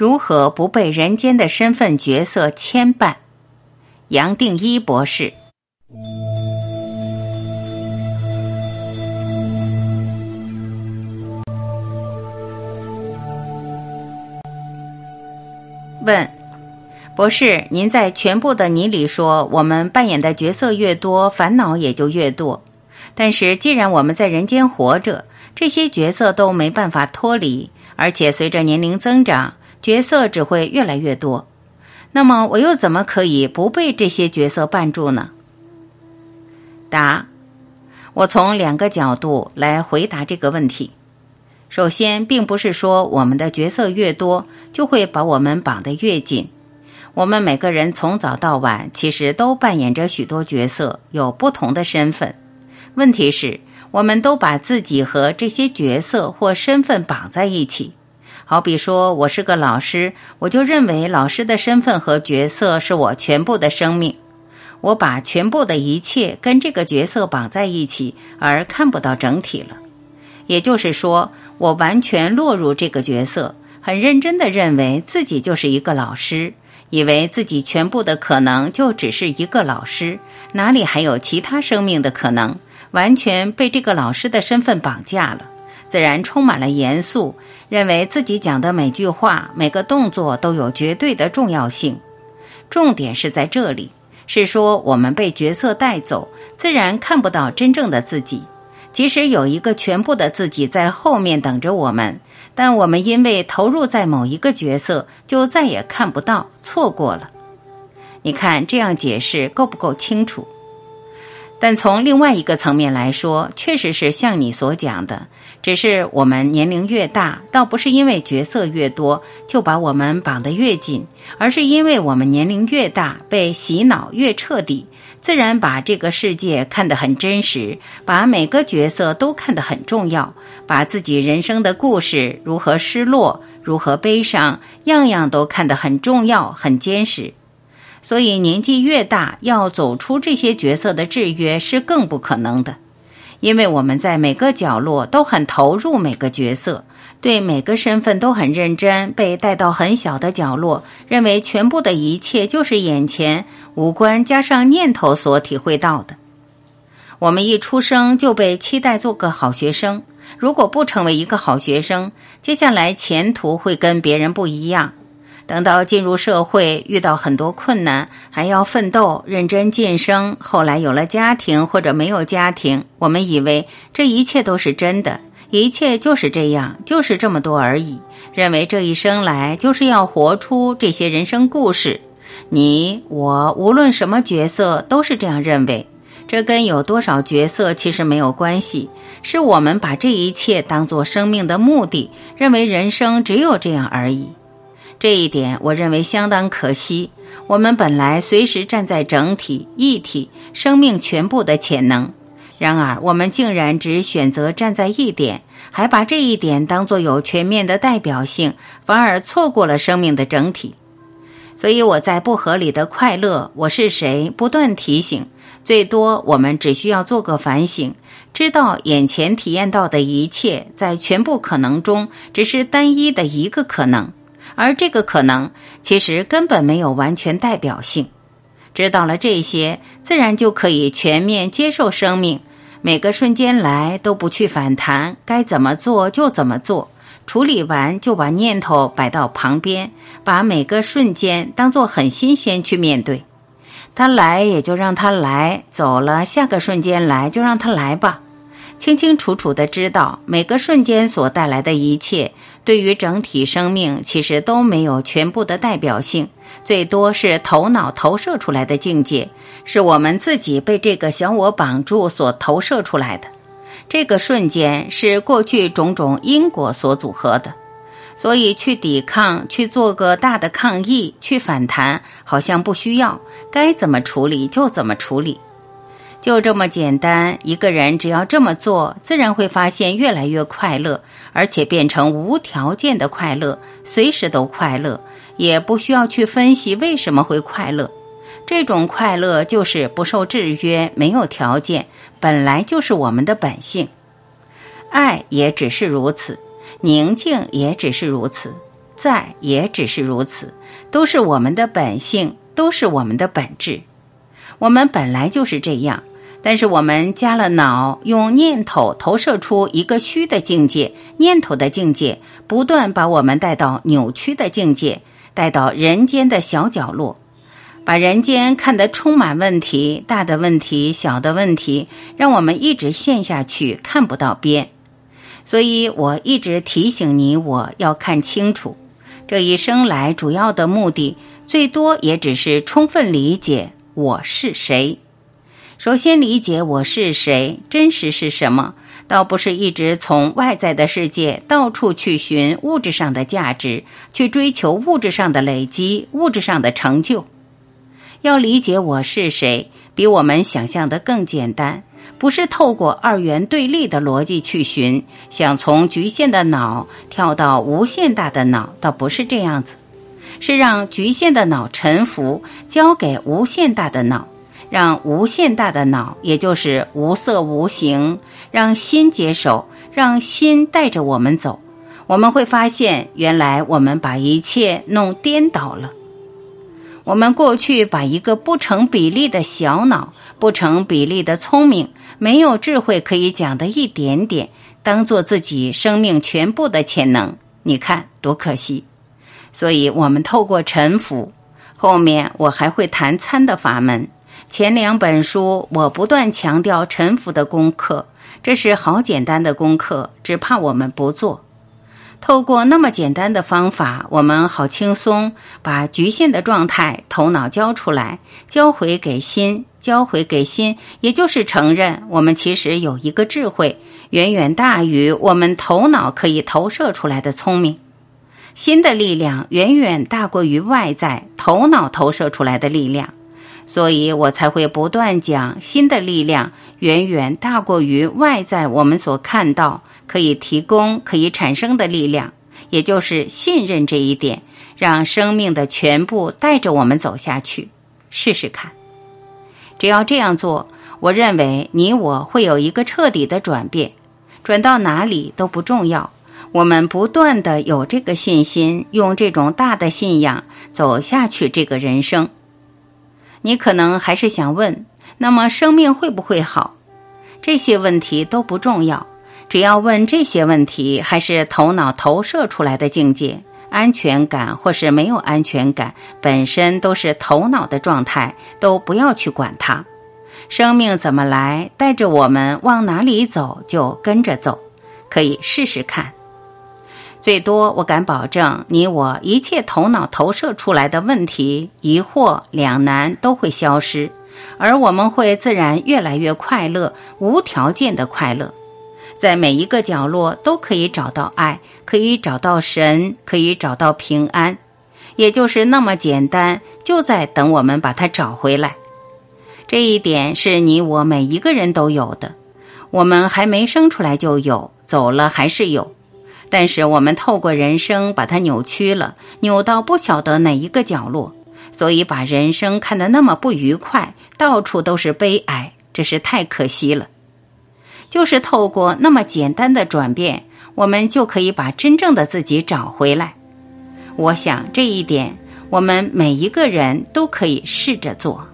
如何不被人间的身份角色牵绊？杨定一博士问：博士，您在全部的你里说，我们扮演的角色越多，烦恼也就越多。但是，既然我们在人间活着，这些角色都没办法脱离，而且随着年龄增长。角色只会越来越多，那么我又怎么可以不被这些角色绊住呢？答：我从两个角度来回答这个问题。首先，并不是说我们的角色越多就会把我们绑得越紧。我们每个人从早到晚其实都扮演着许多角色，有不同的身份。问题是，我们都把自己和这些角色或身份绑在一起。好比说，我是个老师，我就认为老师的身份和角色是我全部的生命。我把全部的一切跟这个角色绑在一起，而看不到整体了。也就是说，我完全落入这个角色，很认真的认为自己就是一个老师，以为自己全部的可能就只是一个老师，哪里还有其他生命的可能？完全被这个老师的身份绑架了。自然充满了严肃，认为自己讲的每句话、每个动作都有绝对的重要性。重点是在这里，是说我们被角色带走，自然看不到真正的自己。即使有一个全部的自己在后面等着我们，但我们因为投入在某一个角色，就再也看不到，错过了。你看这样解释够不够清楚？但从另外一个层面来说，确实是像你所讲的，只是我们年龄越大，倒不是因为角色越多就把我们绑得越紧，而是因为我们年龄越大，被洗脑越彻底，自然把这个世界看得很真实，把每个角色都看得很重要，把自己人生的故事如何失落、如何悲伤，样样都看得很重要、很坚实。所以，年纪越大，要走出这些角色的制约是更不可能的，因为我们在每个角落都很投入每个角色，对每个身份都很认真，被带到很小的角落，认为全部的一切就是眼前五官加上念头所体会到的。我们一出生就被期待做个好学生，如果不成为一个好学生，接下来前途会跟别人不一样。等到进入社会，遇到很多困难，还要奋斗、认真晋升。后来有了家庭或者没有家庭，我们以为这一切都是真的，一切就是这样，就是这么多而已。认为这一生来就是要活出这些人生故事。你我无论什么角色都是这样认为，这跟有多少角色其实没有关系，是我们把这一切当做生命的目的，认为人生只有这样而已。这一点我认为相当可惜。我们本来随时站在整体、一体、生命全部的潜能，然而我们竟然只选择站在一点，还把这一点当作有全面的代表性，反而错过了生命的整体。所以我在不合理的快乐，我是谁？不断提醒。最多我们只需要做个反省，知道眼前体验到的一切，在全部可能中，只是单一的一个可能。而这个可能其实根本没有完全代表性。知道了这些，自然就可以全面接受生命。每个瞬间来都不去反弹，该怎么做就怎么做。处理完就把念头摆到旁边，把每个瞬间当做很新鲜去面对。他来也就让他来，走了下个瞬间来就让他来吧。清清楚楚的知道每个瞬间所带来的一切。对于整体生命，其实都没有全部的代表性，最多是头脑投射出来的境界，是我们自己被这个小我绑住所投射出来的。这个瞬间是过去种种因果所组合的，所以去抵抗，去做个大的抗议，去反弹，好像不需要，该怎么处理就怎么处理。就这么简单，一个人只要这么做，自然会发现越来越快乐，而且变成无条件的快乐，随时都快乐，也不需要去分析为什么会快乐。这种快乐就是不受制约，没有条件，本来就是我们的本性。爱也只是如此，宁静也只是如此，在也只是如此，都是我们的本性，都是我们的本质。我们本来就是这样，但是我们加了脑，用念头投射出一个虚的境界，念头的境界不断把我们带到扭曲的境界，带到人间的小角落。把人间看得充满问题，大的问题、小的问题，让我们一直陷下去，看不到边。所以我一直提醒你，我要看清楚，这一生来主要的目的，最多也只是充分理解我是谁。首先理解我是谁，真实是什么，倒不是一直从外在的世界到处去寻物质上的价值，去追求物质上的累积、物质上的成就。要理解我是谁，比我们想象的更简单。不是透过二元对立的逻辑去寻，想从局限的脑跳到无限大的脑，倒不是这样子。是让局限的脑臣服，交给无限大的脑，让无限大的脑，也就是无色无形，让心接受，让心带着我们走。我们会发现，原来我们把一切弄颠倒了。我们过去把一个不成比例的小脑、不成比例的聪明、没有智慧可以讲的一点点，当做自己生命全部的潜能，你看多可惜。所以，我们透过臣服，后面我还会谈参的法门。前两本书我不断强调臣服的功课，这是好简单的功课，只怕我们不做。透过那么简单的方法，我们好轻松把局限的状态头脑交出来，交回给心，交回给心，也就是承认我们其实有一个智慧，远远大于我们头脑可以投射出来的聪明。心的力量远远大过于外在头脑投射出来的力量，所以我才会不断讲心的力量远远大过于外在我们所看到。可以提供、可以产生的力量，也就是信任这一点，让生命的全部带着我们走下去。试试看，只要这样做，我认为你我会有一个彻底的转变。转到哪里都不重要，我们不断的有这个信心，用这种大的信仰走下去这个人生。你可能还是想问：那么生命会不会好？这些问题都不重要。只要问这些问题，还是头脑投射出来的境界，安全感或是没有安全感，本身都是头脑的状态，都不要去管它。生命怎么来，带着我们往哪里走，就跟着走。可以试试看。最多，我敢保证，你我一切头脑投射出来的问题、疑惑、两难都会消失，而我们会自然越来越快乐，无条件的快乐。在每一个角落都可以找到爱，可以找到神，可以找到平安，也就是那么简单，就在等我们把它找回来。这一点是你我每一个人都有的，我们还没生出来就有，走了还是有。但是我们透过人生把它扭曲了，扭到不晓得哪一个角落，所以把人生看得那么不愉快，到处都是悲哀，这是太可惜了。就是透过那么简单的转变，我们就可以把真正的自己找回来。我想这一点，我们每一个人都可以试着做。